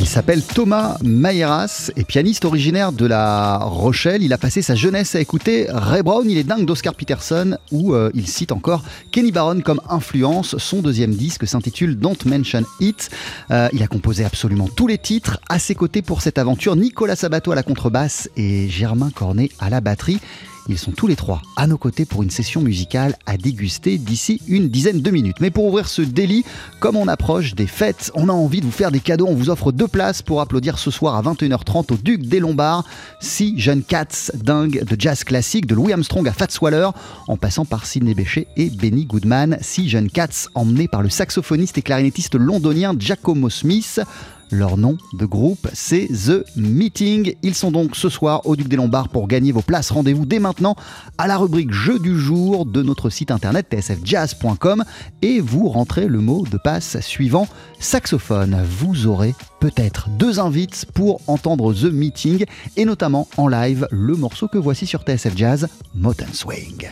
Il s'appelle Thomas Mayeras et pianiste originaire de La Rochelle. Il a passé sa jeunesse à écouter Ray Brown. Il est dingue d'Oscar Peterson où euh, il cite encore Kenny Barron comme influence. Son deuxième disque s'intitule Don't Mention It. Euh, il a composé absolument tous les titres. À ses côtés pour cette aventure, Nicolas Sabato à la contrebasse et Germain Cornet à la batterie. Ils sont tous les trois à nos côtés pour une session musicale à déguster d'ici une dizaine de minutes. Mais pour ouvrir ce délit, comme on approche des fêtes, on a envie de vous faire des cadeaux. On vous offre deux places pour applaudir ce soir à 21h30 au Duc des Lombards. Six jeunes cats dingues de jazz classique, de Louis Armstrong à Fats Waller, en passant par Sidney Bechet et Benny Goodman. Six jeunes cats emmenés par le saxophoniste et clarinettiste londonien Giacomo Smith. Leur nom de groupe, c'est The Meeting. Ils sont donc ce soir au Duc des Lombards pour gagner vos places. Rendez-vous dès maintenant à la rubrique Jeu du jour de notre site internet tsfjazz.com et vous rentrez le mot de passe suivant saxophone. Vous aurez peut-être deux invites pour entendre The Meeting et notamment en live le morceau que voici sur TSF Jazz, Mountain Swing.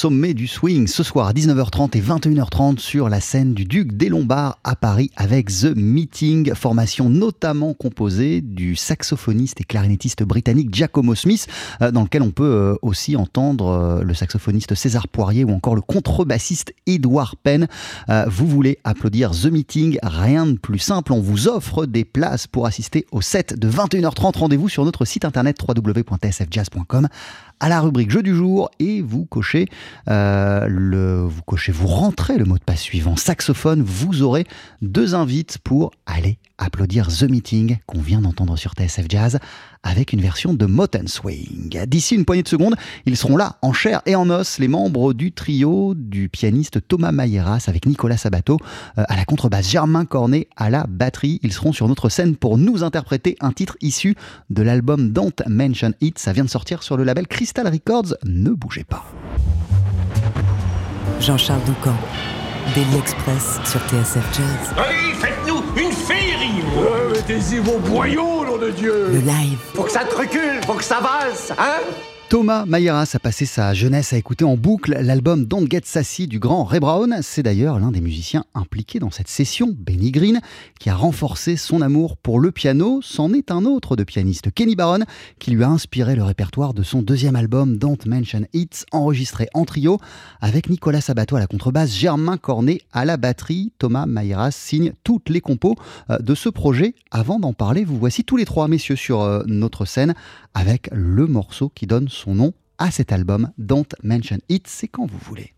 Sommet du swing ce soir à 19h30 et 21h30 sur la scène du Duc des Lombards à Paris avec The Meeting, formation notamment composée du saxophoniste et clarinettiste britannique Giacomo Smith, euh, dans lequel on peut euh, aussi entendre euh, le saxophoniste César Poirier ou encore le contrebassiste Edouard Penn. Vous voulez applaudir The Meeting, rien de plus simple, on vous offre des places pour assister au set de 21h30. Rendez-vous sur notre site internet www.tsfjazz.com à la rubrique jeu du jour et vous cochez euh, le, vous cochez, vous rentrez le mot de passe suivant saxophone. Vous aurez deux invites pour aller applaudir The Meeting qu'on vient d'entendre sur TSF Jazz avec une version de Moten Swing. D'ici une poignée de secondes, ils seront là en chair et en os, les membres du trio du pianiste Thomas Mayeras avec Nicolas Sabato euh, à la contrebasse, Germain Cornet à la batterie. Ils seront sur notre scène pour nous interpréter un titre issu de l'album Don't Mention It. Ça vient de sortir sur le label Crystal Records. Ne bougez pas. Jean-Charles Doucan, Daily Express sur TSF Jazz. Allez, féerie Ouais, mettez-y vos boyaux, nom de Dieu Le live. Faut que ça te recule, faut que ça valse, hein? Thomas Mayeras a passé sa jeunesse à écouter en boucle l'album Don't Get Sassy du grand Ray Brown. C'est d'ailleurs l'un des musiciens impliqués dans cette session, Benny Green, qui a renforcé son amour pour le piano. C'en est un autre de pianiste, Kenny Barron, qui lui a inspiré le répertoire de son deuxième album Don't Mention It, enregistré en trio avec Nicolas Sabato à la contrebasse, Germain Cornet à la batterie. Thomas Mayeras signe toutes les compos euh, de ce projet. Avant d'en parler, vous voici tous les trois messieurs sur euh, notre scène avec le morceau qui donne son nom à cet album, Don't Mention It, c'est quand vous voulez.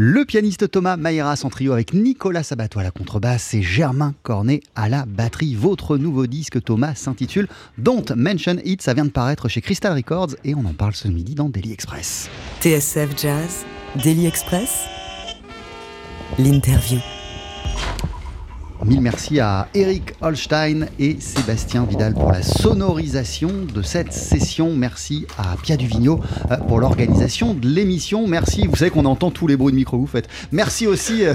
Le pianiste Thomas Maïras en trio avec Nicolas Sabato à la contrebasse et Germain Cornet à la batterie. Votre nouveau disque Thomas s'intitule Don't Mention It. Ça vient de paraître chez Crystal Records et on en parle ce midi dans Daily Express. TSF Jazz, Daily Express, l'interview. Mille merci à Eric Holstein et Sébastien Vidal pour la sonorisation de cette session. Merci à Pia Duvigneau euh, pour l'organisation de l'émission. Merci, vous savez qu'on entend tous les bruits de micro que vous faites. Merci aussi euh,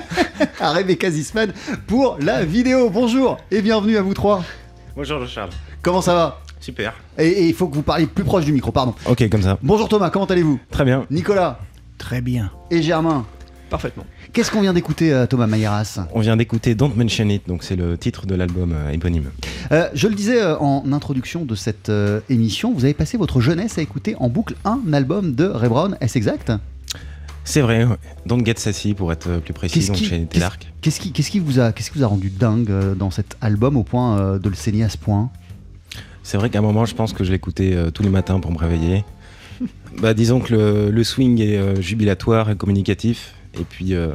à Rebecca Zisman pour la vidéo. Bonjour et bienvenue à vous trois. Bonjour Charles. Comment ça va? Super. Et il faut que vous parliez plus proche du micro, pardon. Ok, comme ça. Bonjour Thomas, comment allez-vous? Très bien. Nicolas? Très bien. et Germain? Parfaitement. Qu'est-ce qu'on vient d'écouter, euh, Thomas Mayeras On vient d'écouter Don't Mention It, donc c'est le titre de l'album euh, éponyme. Euh, je le disais euh, en introduction de cette euh, émission, vous avez passé votre jeunesse à écouter en boucle un album de Ray Brown, est-ce exact? C'est vrai, ouais. Don't Get Sassy pour être plus précis, donc qui- chez Telarc. Qu'est-ce qui, vous a, qu'est-ce qui vous a rendu dingue euh, dans cet album au point euh, de le saigner à ce point? C'est vrai qu'à un moment, je pense que je l'écoutais euh, tous les matins pour me réveiller. bah, disons que le, le swing est euh, jubilatoire et communicatif. Et puis, euh,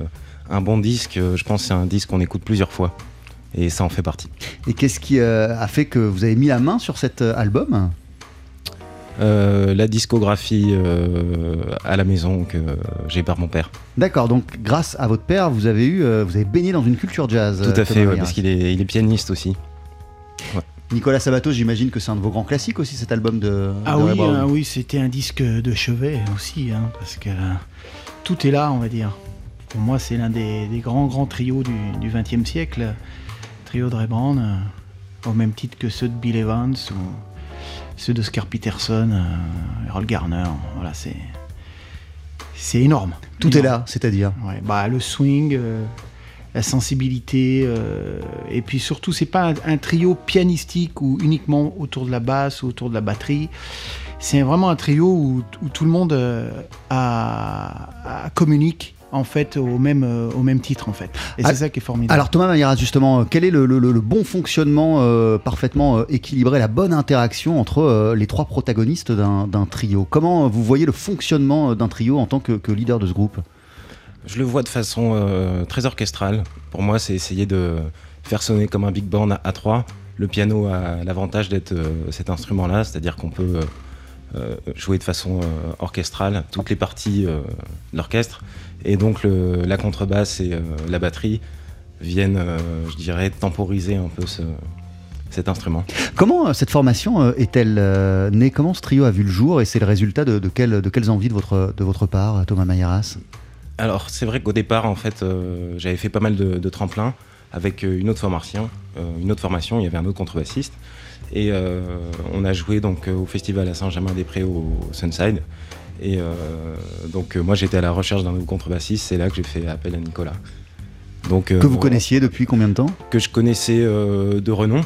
un bon disque, euh, je pense que c'est un disque qu'on écoute plusieurs fois. Et ça en fait partie. Et qu'est-ce qui euh, a fait que vous avez mis la main sur cet album? Euh, la discographie euh, à la maison que j'ai par mon père. D'accord, donc grâce à votre père, vous avez eu, euh, vous avez baigné dans une culture jazz. Tout à fait, ouais, parce qu'il est, il est pianiste aussi. Nicolas Sabato, j'imagine que c'est un de vos grands classiques aussi, cet album de, Ah de Ray oui, Brown. ah oui, c'était un disque de chevet aussi, hein, parce que tout est là, on va dire. Pour moi, c'est l'un des, des grands, grands trios du XXe siècle. Trio de Ray Brown, euh, au même titre que ceux de Bill Evans ou ceux de Scar Peterson, euh, Earl Garner. Voilà, c'est c'est énorme. Tout est là, c'est-à-dire. Ouais, bah, le swing, euh, la sensibilité, euh, et puis surtout, c'est pas un, un trio pianistique ou uniquement autour de la basse ou autour de la batterie. C'est vraiment un trio où, où tout le monde euh, a- a- communique en fait au même, euh, au même titre en fait. Et Ah, c'est ça qui est formidable. Alors Thomas Mayeras, justement, euh, quel est le, le- le- le bon fonctionnement euh, parfaitement euh, équilibré, la bonne interaction entre euh, les trois protagonistes d'un trio? Comment vous voyez le fonctionnement d'un trio en tant que, que leader de ce groupe? Je le vois de façon euh, très orchestrale. Pour moi, c'est essayer de faire sonner comme un big band à, à trois. Le piano a l'avantage d'être euh, cet instrument-là, c'est-à-dire qu'on peut jouer de façon euh, orchestrale toutes les parties euh, de l'orchestre. Et donc le- la contrebasse et euh, la batterie viennent, euh, je dirais, temporiser un peu ce- cet instrument. Comment euh, cette formation euh, est-elle euh, née? Comment ce trio a vu le jour? Et c'est le résultat de, de, quelles- de quelles envies de votre, de votre part, euh, Thomas Mayeras? Alors, c'est vrai qu'au départ, en fait, euh, j'avais fait pas mal de, de tremplins avec euh, une autre formation. euh, une autre formation, il y avait un autre contrebassiste. Et euh, on a joué donc euh, au festival à Saint-Germain-des-Prés au Sunside. Et euh, donc, moi, j'étais à la recherche d'un nouveau contrebassiste. C'est là que j'ai fait appel à Nicolas. Donc, Que vous on- connaissiez depuis combien de temps? Que je connaissais de renom.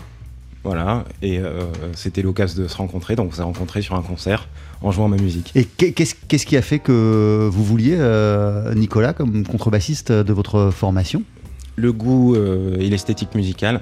Voilà. Et euh, c'était l'occasion de se rencontrer. Donc, on s'est rencontrés sur un concert en jouant ma musique. Et qu'est- qu'est-ce qui a fait que vous vouliez euh, Nicolas comme contrebassiste de votre formation? Le goût euh, et l'esthétique musicale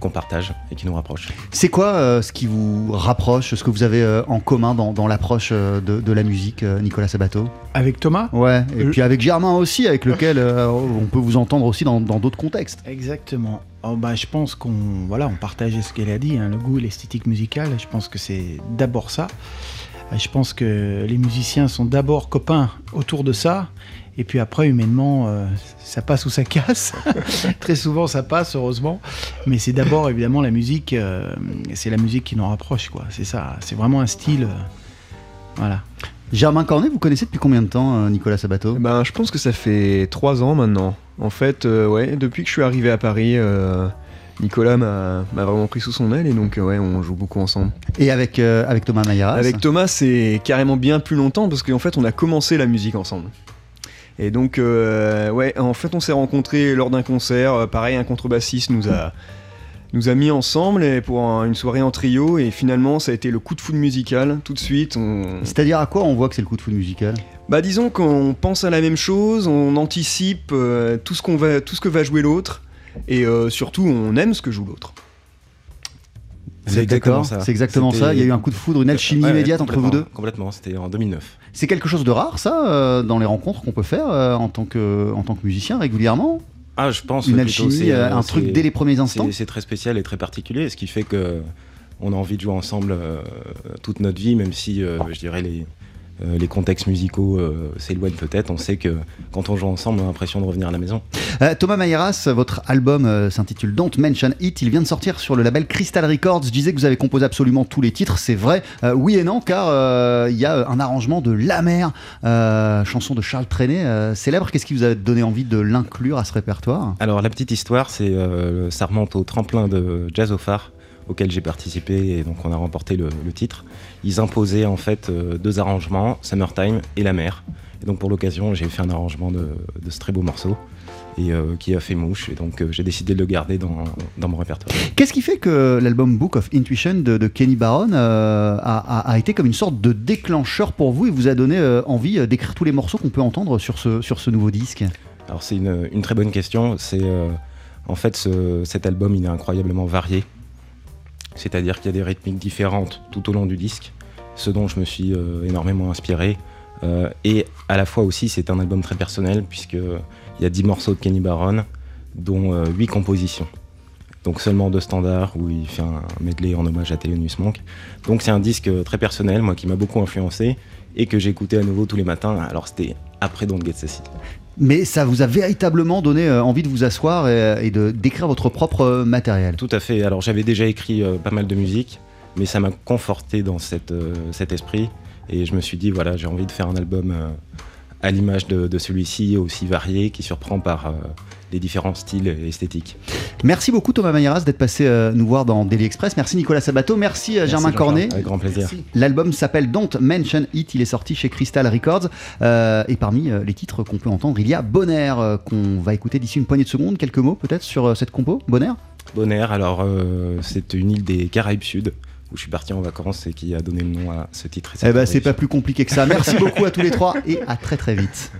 qu'on partage et qui nous rapprochent. C'est quoi euh, ce qui vous rapproche, ce que vous avez euh, en commun dans, dans l'approche euh, de, de la musique, euh, Nicolas Sabato? Avec Thomas? Ouais, et Euh, puis avec Germain aussi, avec lequel euh, on peut vous entendre aussi dans dans d'autres contextes. Exactement. Oh, bah, je pense qu'on voilà, on partage ce qu'elle a dit, hein, le goût et l'esthétique musicale. Je pense que c'est d'abord ça. Euh, Je pense que les musiciens sont d'abord copains autour de ça. Et puis après, humainement, euh, ça passe ou ça casse. Très souvent, ça passe, heureusement. Mais c'est d'abord, évidemment, la musique. euh, c'est la musique qui nous rapproche, quoi. C'est ça. C'est vraiment un style. euh, voilà. Germain Cornet, vous connaissez depuis combien de temps Nicolas Sabato? Ben, je pense que ça fait trois ans maintenant. En fait, euh, ouais, depuis que je suis arrivé à Paris, euh, Nicolas m'a vraiment pris sous son aile et donc, euh, ouais, on joue beaucoup ensemble. Et avec, euh, avec Thomas Mayeras Avec Thomas, c'est carrément bien plus longtemps parce qu'en fait, on a commencé la musique ensemble. Et donc, euh, ouais, en fait, on s'est rencontrés lors d'un concert. Pareil, un contrebassiste nous a, nous a mis ensemble et pour un- une soirée en trio. Et finalement, ça a été le coup de foudre musical tout de suite. On, C'est-à-dire à quoi on voit que c'est le coup de foudre musical? Bah disons qu'on pense à la même chose, on anticipe euh, tout, ce qu'on va, tout ce que va jouer l'autre, et euh, surtout on aime ce que joue l'autre. Vous êtes d'accord C'est exactement ça. Il y a eu un coup de foudre, une alchimie Ouais, immédiate entre vous deux. Complètement, c'était en 2009. C'est quelque chose de rare, ça, euh, dans les rencontres qu'on peut faire euh, en, tant que, en tant que musicien régulièrement? Ah, je pense. Une plutôt, alchimie, c'est, euh, un c'est- truc dès les premiers instants? c'est- C'est très spécial et très particulier, ce qui fait que on a envie de jouer ensemble euh, toute notre vie, même si euh, je dirais les, euh, les contextes musicaux euh, s'éloignent peut-être. On sait que quand on joue ensemble, on a l'impression de revenir à la maison. Euh, Thomas Mayeras, votre album s'intitule Don't Mention It. Il vient de sortir sur le label Crystal Records. Je disais que vous avez composé absolument tous les titres. C'est vrai, oui et non, car il y a un arrangement de La Mer, chanson de Charles Trenet, célèbre. Qu'est-ce qui vous a donné envie de l'inclure à ce répertoire? Alors la petite histoire, c'est ça remonte au tremplin de Jazz au phare auquel j'ai participé et donc on a remporté le, le titre. Ils imposaient en fait euh, deux arrangements, Summertime et La Mer. Et donc pour l'occasion, j'ai fait un arrangement de, de ce très beau morceau et euh, qui a fait mouche. Et donc euh, j'ai décidé de le garder dans, dans mon répertoire. Qu'est-ce qui fait que l'album Book of Intuition de, de Kenny Barron euh, a, été comme une sorte de déclencheur pour vous et vous a donné envie d'écrire tous les morceaux qu'on peut entendre sur ce, sur ce nouveau disque? Alors c'est une, une très bonne question. C'est en fait ce- cet album, il est incroyablement varié. C'est-à-dire qu'il y a des rythmiques différentes tout au long du disque, ce dont je me suis euh, énormément inspiré. Euh, et à la fois aussi, c'est un album très personnel puisque il y a 10 morceaux de Kenny Barron, dont 8 compositions. Donc seulement deux standards où il fait un medley en hommage à Thelonious Monk. Donc c'est un disque euh, très personnel, moi qui m'a beaucoup influencé et que j'écoutais à nouveau tous les matins. Alors c'était après Don't Get Sassy. Mais ça vous a véritablement donné euh, envie de vous asseoir et, et de d'écrire votre propre euh, matériel. Tout à fait. Alors j'avais déjà écrit euh, pas mal de musique, mais ça m'a conforté dans euh, cet esprit. Et je me suis dit, voilà, j'ai envie de faire un album euh, à l'image de, celui-ci, aussi varié, qui surprend par euh, les différents styles esthétiques. Merci beaucoup Thomas Mayeras d'être passé euh, nous voir dans Daily Express. Merci Nicolas Sabato. Merci, euh, Germain. Cornet. Avec grand plaisir. L'album s'appelle Don't Mention It. Il est sorti chez Crystal Records. Euh, et parmi les titres qu'on peut entendre, il y a Bonaire euh, qu'on va écouter d'ici une poignée de secondes. Quelques mots peut-être sur cette compo Bonaire Bonaire, alors euh, c'est une île des Caraïbes Sud où je suis parti en vacances et qui a donné le nom à ce titre. et Eh ben, c'est pas plus compliqué que ça. Merci beaucoup à tous les trois et à très très vite.